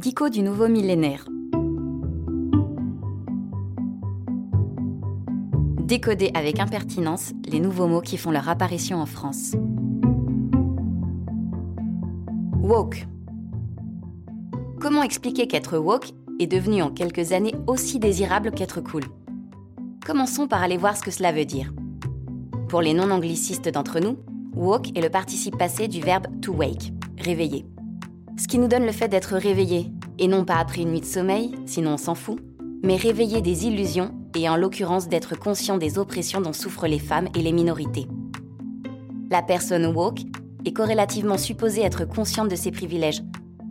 Dico du nouveau millénaire. Décoder avec impertinence les nouveaux mots qui font leur apparition en France. Woke. Comment expliquer qu'être woke est devenu en quelques années aussi désirable qu'être cool? Commençons par aller voir ce que cela veut dire. Pour les non-anglicistes d'entre nous, woke est le participe passé du verbe to wake, réveiller. Ce qui nous donne le fait d'être réveillé, et non pas après une nuit de sommeil, sinon on s'en fout, mais réveiller des illusions et en l'occurrence d'être conscient des oppressions dont souffrent les femmes et les minorités. La personne woke est corrélativement supposée être consciente de ses privilèges,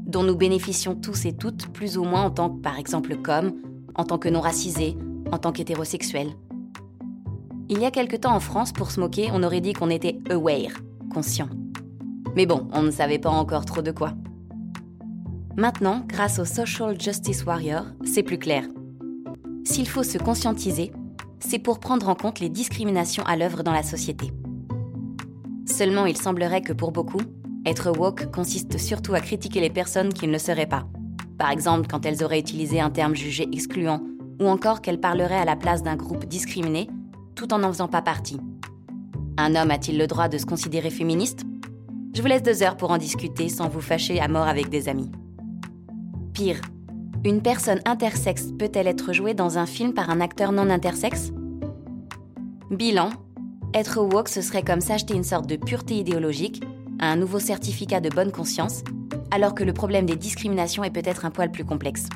dont nous bénéficions tous et toutes plus ou moins en tant que, par exemple, comme, en tant que non racisés, en tant qu'hétérosexuels. Il y a quelque temps en France, pour se moquer, on aurait dit qu'on était aware, conscient. Mais bon, on ne savait pas encore trop de quoi. Maintenant, grâce au Social Justice Warrior, c'est plus clair. S'il faut se conscientiser, c'est pour prendre en compte les discriminations à l'œuvre dans la société. Seulement, il semblerait que pour beaucoup, être woke consiste surtout à critiquer les personnes qui ne seraient pas. Par exemple, quand elles auraient utilisé un terme jugé excluant, ou encore qu'elles parleraient à la place d'un groupe discriminé, tout en n'en faisant pas partie. Un homme a-t-il le droit de se considérer féministe? Je vous laisse deux heures pour en discuter sans vous fâcher à mort avec des amis. Pire, une personne intersexe peut-elle être jouée dans un film par un acteur non intersexe? Bilan, être woke ce serait comme s'acheter une sorte de pureté idéologique, un nouveau certificat de bonne conscience, alors que le problème des discriminations est peut-être un poil plus complexe.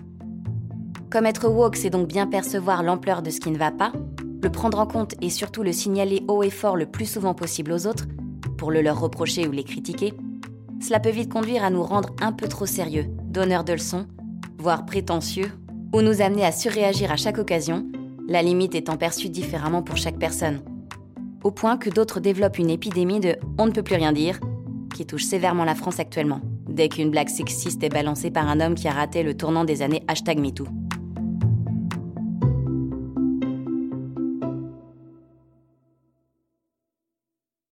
Comme être woke, c'est donc bien percevoir l'ampleur de ce qui ne va pas, le prendre en compte et surtout le signaler haut et fort le plus souvent possible aux autres, pour le leur reprocher ou les critiquer, cela peut vite conduire à nous rendre un peu trop sérieux, donneurs de leçons, voire prétentieux, ou nous amener à surréagir à chaque occasion, la limite étant perçue différemment pour chaque personne. Au point que d'autres développent une épidémie de on ne peut plus rien dire, qui touche sévèrement la France actuellement, dès qu'une blague sexiste est balancée par un homme qui a raté le tournant des années hashtag MeToo.